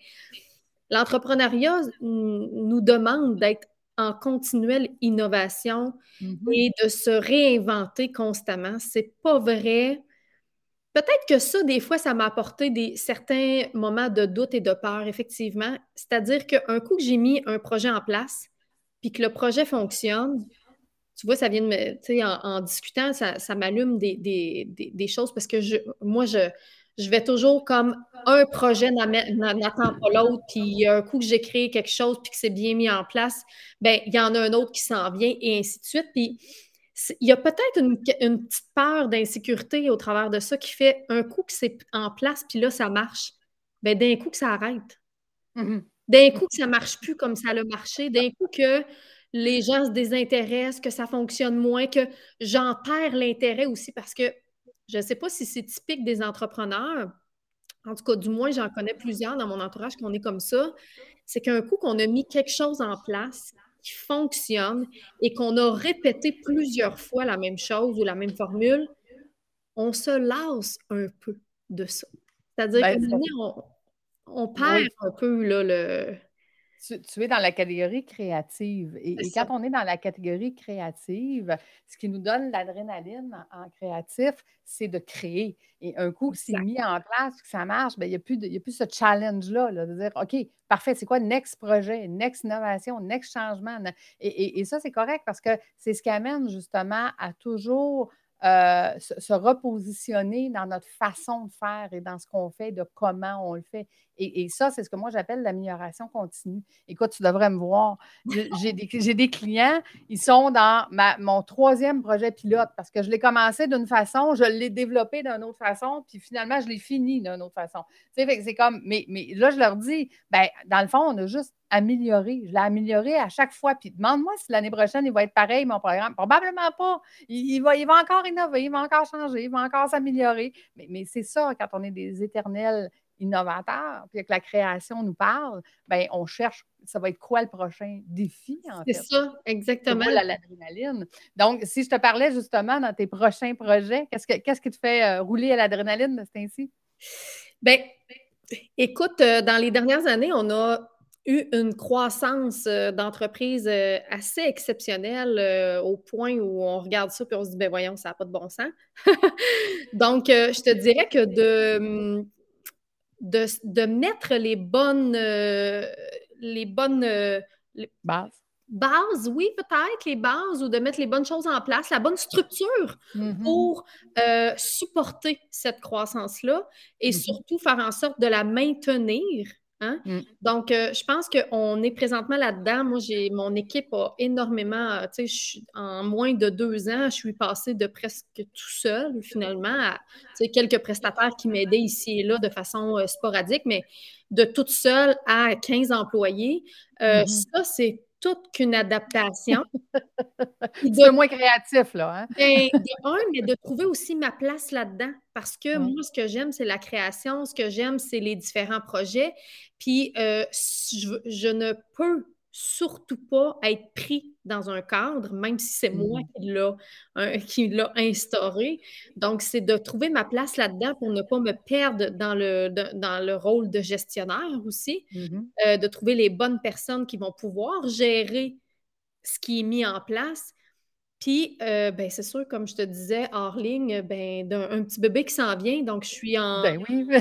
l'entrepreneuriat nous demande d'être en continuelle innovation mm-hmm. et de se réinventer constamment. C'est pas vrai Peut-être que ça, des fois, ça m'a apporté des, certains moments de doute et de peur, effectivement. C'est-à-dire qu'un coup que j'ai mis un projet en place, puis que le projet fonctionne, tu vois, ça vient de me. Tu sais, en, discutant, ça, m'allume des, choses parce que je, moi, je, je vais toujours comme un projet n'attend pas l'autre, puis un coup que j'ai créé quelque chose, puis que c'est bien mis en place, ben il y en a un autre qui s'en vient, et ainsi de suite. Puis il y a peut-être une, petite peur d'insécurité au travers de ça qui fait un coup que c'est en place, puis là, ça marche. Ben, d'un coup que ça arrête. Mm-hmm. D'un coup que ça ne marche plus comme ça a marché. D'un coup que les gens se désintéressent, que ça fonctionne moins, que j'en perds l'intérêt aussi parce que je ne sais pas si c'est typique des entrepreneurs. En tout cas, du moins, j'en connais plusieurs dans mon entourage qu'on est comme ça. C'est qu'un coup qu'on a mis quelque chose en place qui fonctionne et qu'on a répété plusieurs fois la même chose ou la même formule, on se lasse un peu de ça. C'est-à-dire ben, on, perd un peu là, le, tu, es dans la catégorie créative. Et, quand on est dans la catégorie créative, ce qui nous donne l'adrénaline en, créatif, c'est de créer. Et un coup c'est mis en place, que ça marche, ben, il n'y a, plus a plus ce challenge-là de dire OK, parfait, c'est quoi next projet, next innovation, next changement? Et, et ça, c'est correct parce que c'est ce qui amène justement à toujours euh, se, repositionner dans notre façon de faire et dans ce qu'on fait, de comment on le fait. Et, ça, c'est ce que moi j'appelle l'amélioration continue. Écoute, tu devrais me voir. J'ai des, clients, ils sont dans mon troisième projet pilote parce que je l'ai commencé d'une façon, je l'ai développé d'une autre façon, puis finalement, je l'ai fini d'une autre façon. C'est comme, mais, là, je leur dis, ben, dans le fond, on a juste amélioré. Je l'ai amélioré à chaque fois. Puis demande-moi si l'année prochaine, il va être pareil, mon programme. Probablement pas. Il, va, encore innover, il va encore changer, il va encore s'améliorer. Mais c'est ça, quand on est des éternels innovateurs, puis que la création nous parle, bien, on cherche, ça va être quoi le prochain défi, en fait? C'est ça, exactement. l'adrénaline? Donc, si je te parlais justement dans tes prochains projets, qu'est-ce, que, qu'est-ce qui te fait euh, rouler à l'adrénaline de ce ainsi? Bien, écoute, euh, dans les dernières années, on a eu une croissance euh, d'entreprise assez exceptionnelle euh, au point où on regarde ça et on se dit, ben voyons, ça n'a pas de bon sens. Donc, je te dirais que de, de, mettre les bonnes, les bonnes bases. Bases, oui, peut-être, les bases, ou de mettre les bonnes choses en place, la bonne structure mm-hmm. pour supporter cette croissance-là et mm-hmm. surtout faire en sorte de la maintenir Hein? Mm. Donc, euh, je pense qu'on est présentement là-dedans. Moi, j'ai mon équipe a énormément, euh, tu sais, en moins de deux ans, je suis passée de presque tout seul, finalement, à quelques prestataires qui m'aidaient ici et là de façon euh, sporadique, mais de toute seule à 15 employés. Mm-hmm. Ça, c'est toute qu'une adaptation. de moins créatif, là. Hein? Ben, de un, mais de trouver aussi ma place là-dedans. Parce que moi, ce que j'aime, c'est la création. Ce que j'aime, c'est les différents projets. Puis, euh, je, ne peux surtout pas être pris dans un cadre, même si c'est moi mmh. qui l'a instauré. Donc, c'est de trouver ma place là-dedans pour ne pas me perdre dans le, dans le rôle de gestionnaire aussi, mmh euh, de trouver les bonnes personnes qui vont pouvoir gérer ce qui est mis en place, Puis, euh, ben, c'est sûr, comme je te disais, hors ligne, ben, d'un petit bébé qui s'en vient, donc je suis en... Ben oui,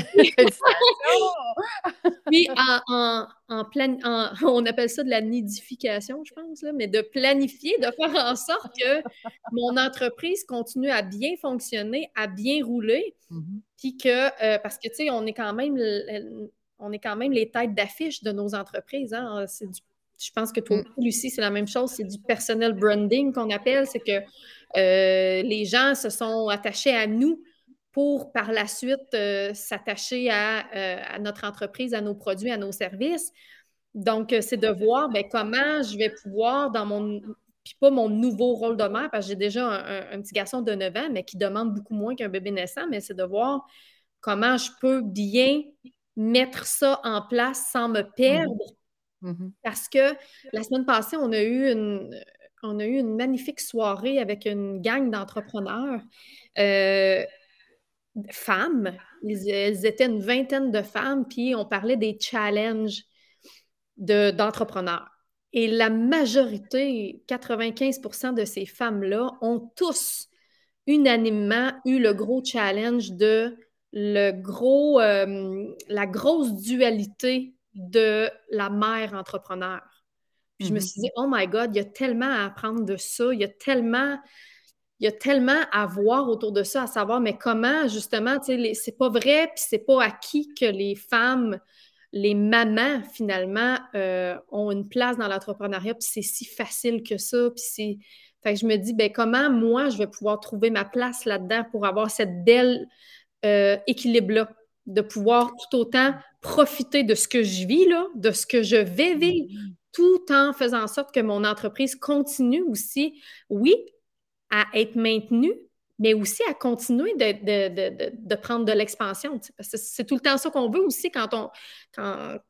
Puis, en, en, plan... on appelle ça de la nidification, je pense, là, mais de planifier, de faire en sorte que mon entreprise continue à bien fonctionner, à bien rouler, mmh puis que, euh, parce que, tu sais, on est quand même... On est quand même les têtes d'affiche de nos entreprises. Hein? C'est du je pense que toi mm. Lucie, c'est la même chose. C'est du personnel branding qu'on appelle. C'est que euh, les gens se sont attachés à nous pour par la suite euh, s'attacher euh, à, notre entreprise, à nos produits, à nos services. Donc, c'est de voir ben, comment je vais pouvoir, dans mon. Puis pas mon nouveau rôle de mère, parce que j'ai déjà un, petit garçon de 9 ans, mais qui demande beaucoup moins qu'un bébé naissant, mais c'est de voir comment je peux bien mettre ça en place sans me perdre Mmh Parce que la semaine passée, on a eu une, on a eu une magnifique soirée avec une gang d'entrepreneurs, euh, femmes. Elles, étaient une vingtaine de femmes, puis on parlait des challenges d'entrepreneurs. Et la majorité, 95% de ces femmes-là, ont tous unanimement eu le gros challenge de le gros, euh, la grosse dualité de la mère entrepreneur. Puis je me suis dit, oh my God, il y a tellement à apprendre de ça, il y a tellement, il y a tellement à voir autour de ça, à savoir, mais comment justement, c'est pas vrai, puis c'est pas acquis que les femmes, les mamans, finalement, euh, ont une place dans l'entrepreneuriat, puis c'est si facile que ça, puis c'est. Fait que je me dis, ben comment moi, je vais pouvoir trouver ma place là-dedans pour avoir cette belle euh, équilibre-là, de pouvoir tout autant profiter de ce que je vis, là, de ce que je vais vivre, mm-hmm. tout en faisant en sorte que mon entreprise continue aussi, oui, à être maintenue, mais aussi à continuer de, prendre de l'expansion. Parce que c'est tout le temps ça qu'on veut aussi quand on,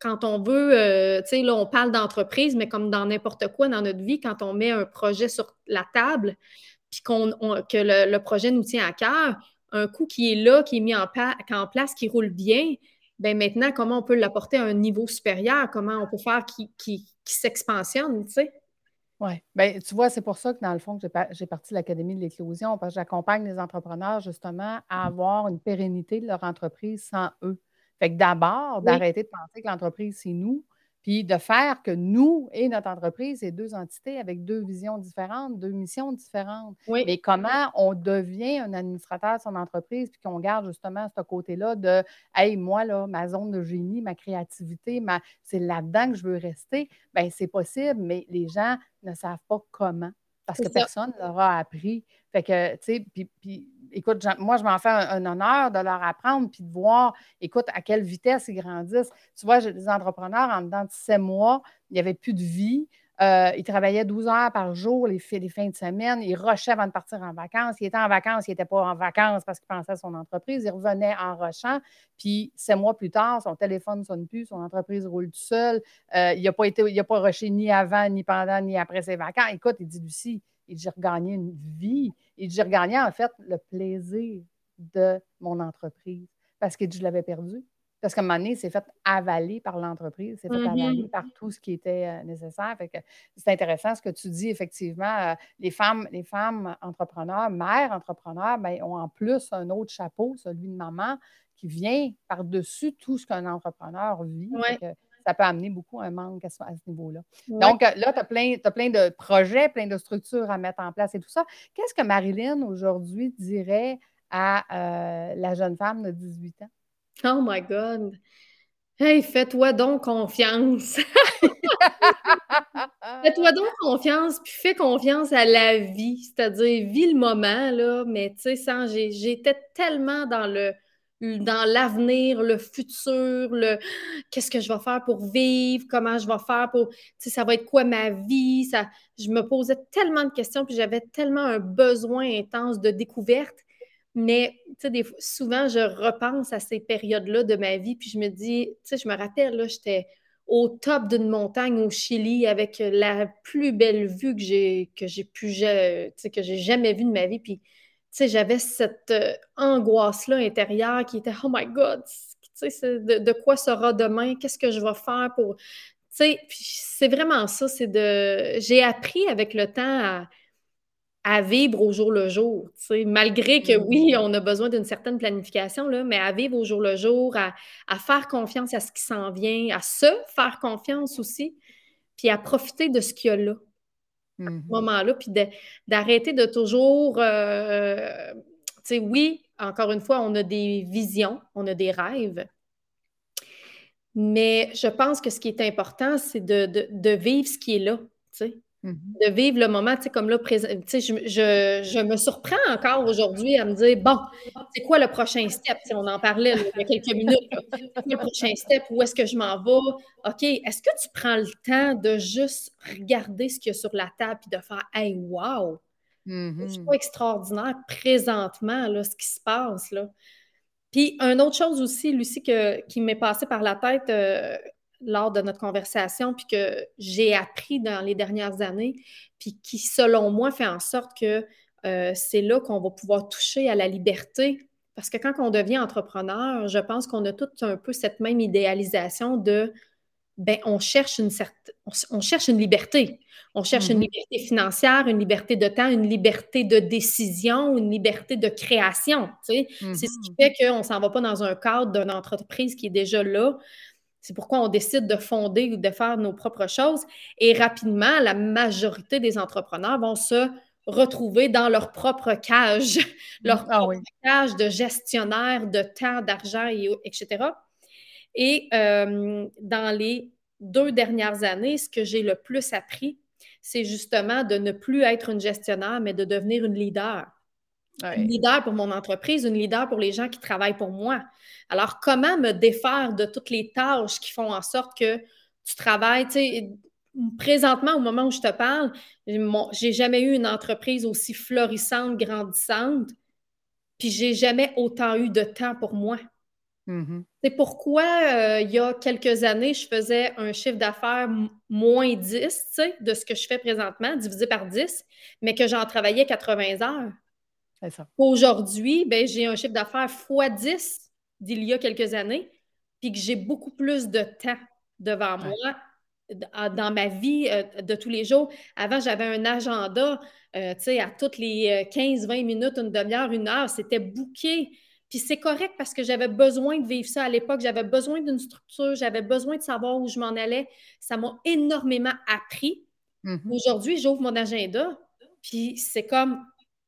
quand, on veut, euh, tu sais, là, on parle d'entreprise, mais comme dans n'importe quoi dans notre vie, quand on met un projet sur la table, puis qu'on, que le, projet nous tient à cœur, un coup qui est là, qui est mis en, en place, qui roule bien, ben maintenant, comment on peut l'apporter à un niveau supérieur? Comment on peut faire qu'il qui, s'expansionne, tu sais? Oui. Bien, tu vois, c'est pour ça que, dans le fond, j'ai parti de l'Académie de l'éclosion, parce que j'accompagne les entrepreneurs, justement, à avoir une pérennité de leur entreprise sans eux. Fait que d'abord, d'arrêter de penser que l'entreprise, c'est nous, puis de faire que nous et notre entreprise, c'est deux entités avec deux visions différentes, deux missions différentes. Mais comment on devient un administrateur de son entreprise, puis qu'on garde justement ce côté-là de Hey, moi, là, ma zone de génie, ma créativité, ma... c'est là-dedans que je veux rester, bien, c'est possible, mais les gens ne savent pas comment parce que personne ne leur a appris. Fait que, tu sais, puis, écoute, moi, je m'en fais un, honneur de leur apprendre puis de voir, écoute, à quelle vitesse ils grandissent. Tu vois, j'ai des entrepreneurs en dedans de sept mois, il n'y avait plus de vie. Euh, ils travaillaient 12 heures par jour les, fins de semaine. Ils rushaient avant de partir en vacances. Ils étaient en vacances, ils n'étaient pas en vacances parce qu'ils pensaient à son entreprise. Ils revenaient en rushant. Puis, sept mois plus tard, son téléphone ne sonne plus, son entreprise roule tout seul. Euh, il n'a pas il rushé ni avant, ni pendant, ni après ses vacances. Écoute, il dit, Lucie, j'ai regagné une vie. Et j'ai regagné, en fait, le plaisir de mon entreprise parce que je l'avais perdu. Parce qu'à un moment donné, c'est fait avaler par l'entreprise, c'est fait mm-hmm. avaler par tout ce qui était euh, nécessaire. Fait que c'est intéressant ce que tu dis, effectivement. Euh, les, femmes, les femmes entrepreneurs, mères entrepreneurs, ben, ont en plus un autre chapeau, celui de maman, qui vient par-dessus tout ce qu'un entrepreneur vit ça peut amener beaucoup un manque à ce, niveau-là. Donc, euh, là, tu as plein, plein de projets, plein de structures à mettre en place et tout ça. Qu'est-ce que Marilyn, aujourd'hui, dirait à euh, la jeune femme de 18 ans? Oh my God! Hey, fais-toi donc confiance! fais-toi donc confiance, puis fais confiance à la vie. C'est-à-dire, vis le moment, là, mais tu sais, j'étais tellement dans le dans l'avenir, le futur, le qu'est-ce que je vais faire pour vivre, comment je vais faire pour, tu sais, ça va être quoi ma vie, ça, je me posais tellement de questions, puis j'avais tellement un besoin intense de découverte, mais souvent, je repense à ces périodes-là de ma vie, puis je me dis, tu sais, je me rappelle, là, j'étais au top d'une montagne au Chili avec la plus belle vue que j'ai que j'ai pu, que j'ai jamais vue de ma vie, puis j'avais cette euh, angoisse-là intérieure qui était Oh my God, de, de quoi sera demain? Qu'est-ce que je vais faire pour. C'est vraiment ça, c'est de. J'ai appris avec le temps à, à vivre au jour le jour, malgré que oui, mm. on a besoin d'une certaine planification, là, mais à vivre au jour le jour, à, faire confiance à ce qui s'en vient, à se faire confiance aussi, puis à profiter de ce qu'il y a là, à ce mm-hmm. moment-là, puis d'arrêter de, toujours, euh, tu sais, oui, encore une fois, on a des visions, on a des rêves, mais je pense que ce qui est important, c'est de, de, vivre ce qui est là, tu sais. Mmh de vivre le moment, tu sais, comme là, présent, je, je, je, me surprends encore aujourd'hui à me dire, bon, c'est quoi le prochain step? on en parlait il y a quelques minutes. C'est quoi le prochain step? Où est-ce que je m'en vais? OK, est-ce que tu prends le temps de juste regarder ce qu'il y a sur la table et de faire, hey, wow! C'est pas extraordinaire présentement, là, ce qui se passe, là. Puis, une autre chose aussi, Lucie, que, qui m'est passée par la tête euh, lors de notre conversation, puis que j'ai appris dans les dernières années, puis qui, selon moi, fait en sorte que euh, c'est là qu'on va pouvoir toucher à la liberté. Parce que quand on devient entrepreneur, je pense qu'on a tout un peu cette même idéalisation de ben, on cherche une certaine, on, cherche une liberté. On cherche une mm-hmm. liberté financière, une liberté de temps, une liberté de décision, une liberté de création. C'est ce qui mm-hmm. fait qu'on ne s'en va pas dans un cadre d'une entreprise qui est déjà là. C'est pourquoi on décide de fonder ou de faire nos propres choses. Et rapidement, la majorité des entrepreneurs vont se retrouver dans leur propre cage, leur ah propre cage de gestionnaire de temps, d'argent, etc. Et euh, dans les deux dernières années, ce que j'ai le plus appris, c'est justement de ne plus être une gestionnaire, mais de devenir une leader. Une leader pour mon entreprise, une leader pour les gens qui travaillent pour moi. Alors, comment me défaire de toutes les tâches qui font en sorte que tu travailles, tu sais, présentement, au moment où je te parle, j'ai jamais eu une entreprise aussi florissante, grandissante, puis j'ai jamais autant eu de temps pour moi. Mm-hmm. C'est pourquoi, euh, il y a quelques années, je faisais un chiffre d'affaires moins 10 de ce que je fais présentement, divisé par 10, mais que j'en travaillais 80 heures. Aujourd'hui, ben, j'ai un chiffre d'affaires x 10 d'il y a quelques années, puis que j'ai beaucoup plus de temps devant moi dans ma vie euh, de tous les jours. Avant, j'avais un agenda, euh, tu sais, à toutes les 15-20 minutes, une demi-heure, une heure, c'était bouqué. Puis c'est correct parce que j'avais besoin de vivre ça à l'époque, j'avais besoin d'une structure, j'avais besoin de savoir où je m'en allais. Ça m'a énormément appris. Mm-hmm. Aujourd'hui, j'ouvre mon agenda, puis c'est comme,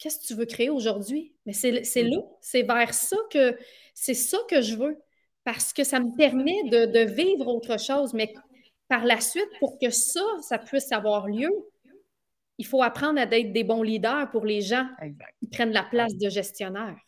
qu'est-ce que tu veux créer aujourd'hui? Mais c'est mm. là, c'est vers ça que, c'est ça que je veux, parce que ça me permet de, vivre autre chose. Mais par la suite, pour que ça, ça puisse avoir lieu, il faut apprendre à être des bons leaders pour les gens qui prennent la place de gestionnaire.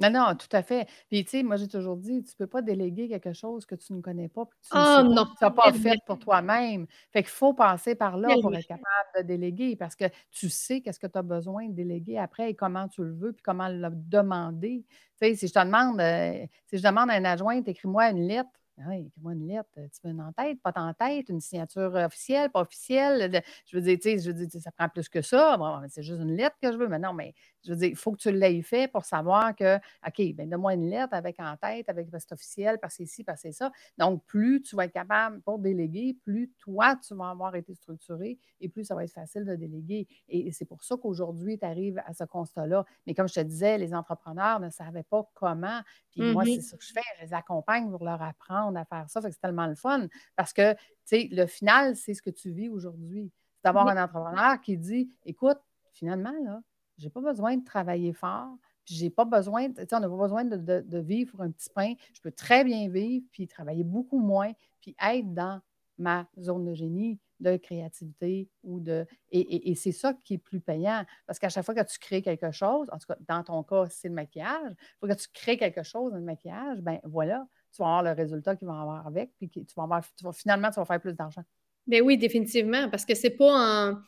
Non, non, tout à fait. Puis, tu sais, moi, j'ai toujours dit, tu ne peux pas déléguer quelque chose que tu ne connais pas, que tu oh, non. n'as pas fait pour toi-même. Fait qu'il faut passer par là pour être capable de déléguer parce que tu sais qu'est-ce que tu as besoin de déléguer après et comment tu le veux, puis comment le demander. Tu sais, si je te demande, euh, si je demande à un adjoint, écris-moi une lettre, ah oui, écris-moi une lettre. Tu veux une en-tête, pas en tête, une signature officielle, pas officielle. je veux dire, tu sais, je veux dire, ça prend plus que ça. c'est juste une lettre que je veux. Mais non, mais je veux dire, il faut que tu l'aies fait pour savoir que, OK, bien, donne-moi une lettre avec en tête, avec c'est officiel, parce que ici, parce que ça. Donc, plus tu vas être capable pour déléguer, plus toi, tu vas avoir été structuré et plus ça va être facile de déléguer. Et c'est pour ça qu'aujourd'hui, tu arrives à ce constat-là. Mais comme je te disais, les entrepreneurs ne savaient pas comment. Puis moi, c'est mm-hmm. ce que je fais. Je les accompagne pour leur apprendre à faire ça. c'est tellement le fun parce que, tu sais, le final, c'est ce que tu vis aujourd'hui. C'est d'avoir un entrepreneur qui dit, écoute, finalement, là, j'ai pas besoin de travailler fort. Puis j'ai pas besoin, tu sais, on n'a pas besoin de, vivre pour un petit pain. Je peux très bien vivre, puis travailler beaucoup moins, puis être dans ma zone de génie, de créativité ou de. Et, c'est ça qui est plus payant. Parce qu'à chaque fois que tu crées quelque chose, en tout cas, dans ton cas, c'est le maquillage, il faut que tu crées quelque chose dans le maquillage, ben voilà, tu vas avoir le résultat qu'il va avoir avec, puis tu vas avoir, finalement, tu vas faire plus d'argent. Ben oui, définitivement, parce que c'est pas en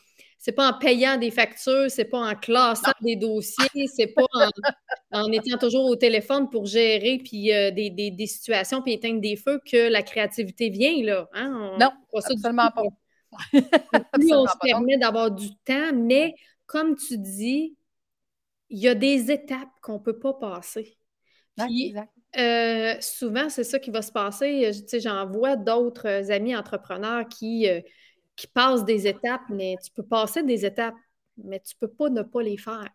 c'est pas en payant des factures, c'est pas en classant des dossiers, c'est pas en, étant toujours au téléphone pour gérer puis euh, des, des, situations puis éteindre des feux que la créativité vient là. Hein? non, absolument pas. Plus on se permet d'avoir du temps, mais comme tu dis, il y a des étapes qu'on ne peut pas passer. Euh, souvent, c'est ça qui va se passer. J'en vois d'autres amis entrepreneurs qui, euh, qui passent des étapes, mais tu peux passer des étapes. mais tu peux pas ne pas les faire.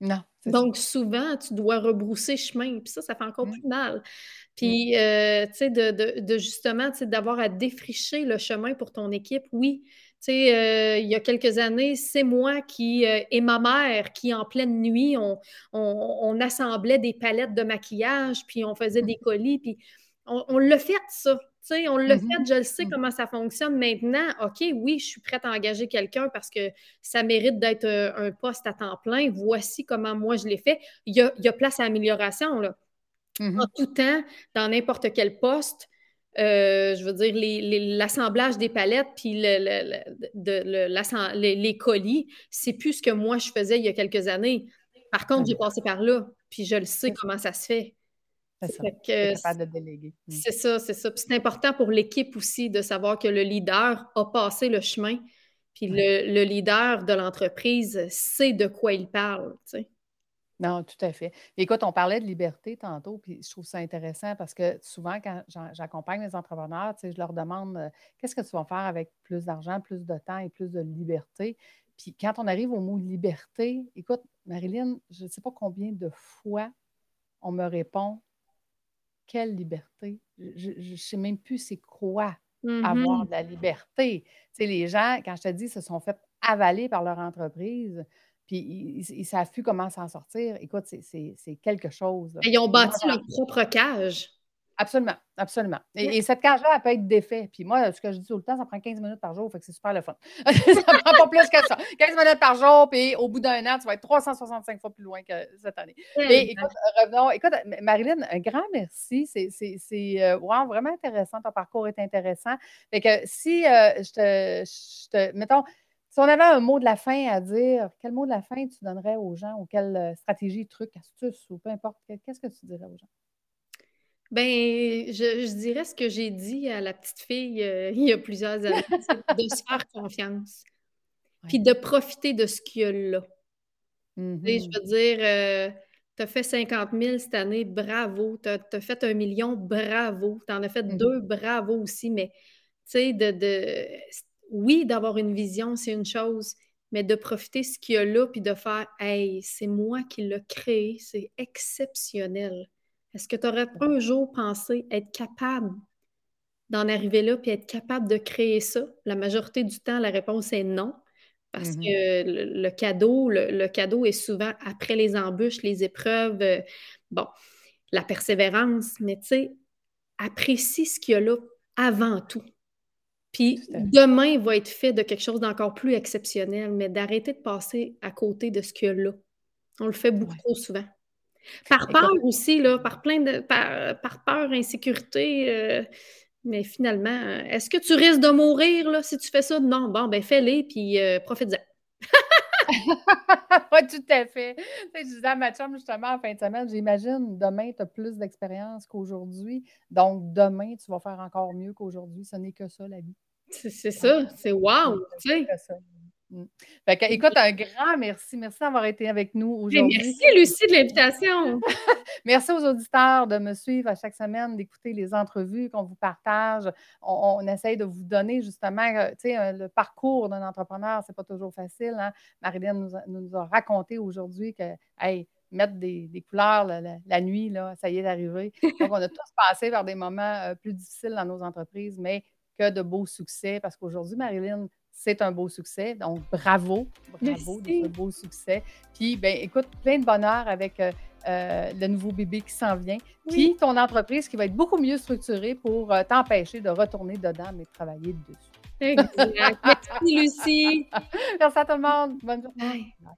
Non. Donc, souvent, tu dois rebrousser chemin, puis ça, ça fait encore plus mal. Puis, euh, tu sais, de, de, justement, tu sais, d'avoir à défricher le chemin pour ton équipe, oui. Tu sais, euh, il y a quelques années, c'est moi qui euh, et ma mère qui, en pleine nuit, on, on, assemblait des palettes de maquillage, puis on faisait des colis, puis on, on l'a fait, ça on l'a mm-hmm. fait, je le sais mm. comment ça fonctionne maintenant. OK, oui, je suis prête à engager quelqu'un parce que ça mérite d'être euh, un poste à temps plein. Voici comment moi je l'ai fait. Il y a, place à amélioration. Là. Mm-hmm. En tout temps, dans n'importe quel poste, euh, je veux dire, l'assemblage des palettes puis les, colis, c'est plus ce que moi je faisais il y a quelques années. Par contre, j'ai passé par là, puis je le sais comment ça se fait. C'est déléguer. Mmh. C'est ça, c'est ça. Puis c'est important pour l'équipe aussi de savoir que le leader a passé le chemin, puis le, leader de l'entreprise sait de quoi il parle. Non, tout à fait. Écoute, on parlait de liberté tantôt, puis je trouve ça intéressant parce que souvent, quand j'accompagne les entrepreneurs, tu sais, je leur demande euh, qu'est-ce que tu vas faire avec plus d'argent, plus de temps et plus de liberté. Puis quand on arrive au mot liberté, écoute, Marilyn, je ne sais pas combien de fois on me répond quelle liberté? Je ne sais même plus c'est quoi avoir mmh de la liberté. Tu sais, les gens, quand je te dis, se sont fait avaler par leur entreprise, puis ils ne savent plus comment s'en sortir. Écoute, c'est quelque chose. Ils ont bâti leur propre cage. Absolument, absolument. Et, cette cage-là, elle peut être défaite. Puis moi, ce que je dis tout le temps, ça prend 15 minutes par jour, fait que c'est super le fun. ça prend pas plus que ça. 15 minutes par jour, puis au bout d'un an, tu vas être 365 fois plus loin que cette année. Mais écoute, revenons. Écoute, Marilyn, un grand merci. C'est euh, vraiment intéressant. Ton parcours est intéressant. Fait que si euh, je, te, je te. Mettons, si on avait un mot de la fin à dire, quel mot de la fin tu donnerais aux gens ou quelle euh, stratégie, truc, astuce ou peu importe, qu'est-ce que tu dirais aux gens? Ben, je, dirais ce que j'ai dit à la petite fille euh, il y a plusieurs années, de se faire confiance. Puis de profiter de ce qu'il y a là. Je mm-hmm. veux dire, euh, tu as fait 50 000 cette année, bravo. Tu as, fait un million, bravo. Tu en as fait mm-hmm. deux, bravo aussi. Mais, tu sais, de, de, oui, d'avoir une vision, c'est une chose, mais de profiter de ce qu'il y a là, puis de faire, hey, c'est moi qui l'ai créé, c'est exceptionnel. Est-ce que tu aurais un jour pensé être capable d'en arriver là puis être capable de créer ça? La majorité du temps, la réponse est non. Parce mmh que le, cadeau, le, cadeau est souvent après les embûches, les épreuves, euh, bon, la persévérance, mais tu sais, apprécie ce qu'il y a là avant tout. Puis demain va être fait de quelque chose d'encore plus exceptionnel, mais d'arrêter de passer à côté de ce qu'il y a là. On le fait beaucoup trop souvent. Par peur aussi, là, par plein de. par, peur, insécurité. Euh, mais finalement, euh, est-ce que tu risques de mourir là, si tu fais ça? Non, bon, ben fais-les, puis euh, profite-en. oui, tout à fait. je disais à ma justement en fin de semaine, j'imagine demain, tu as plus d'expérience qu'aujourd'hui. Donc, demain, tu vas faire encore mieux qu'aujourd'hui. Ce n'est que ça, la vie. C'est ça, c'est wow! Tu sais. Mm. écoute, un grand merci. Merci d'avoir été avec nous aujourd'hui. Merci, Lucie, de l'invitation. merci aux auditeurs de me suivre à chaque semaine, d'écouter les entrevues qu'on vous partage. On, essaye de vous donner justement, euh, euh, le parcours d'un entrepreneur, c'est pas toujours facile. Hein? Marilyn nous a, raconté aujourd'hui que, hey, mettre des, couleurs la, nuit, là, ça y est arrivé. Donc, on a tous passé par des moments euh, plus difficiles dans nos entreprises, mais que de beaux succès parce qu'aujourd'hui, Marilyn, c'est un beau succès. Donc, bravo, bravo de ce beau succès. Puis, ben, écoute, plein de bonheur avec euh, euh, le nouveau bébé qui s'en vient. Puis, ton entreprise qui va être beaucoup mieux structurée pour euh, t'empêcher de retourner dedans, mais de travailler dessus. Exact. Merci, Lucie. Merci à tout le monde. Bonne journée. Bye.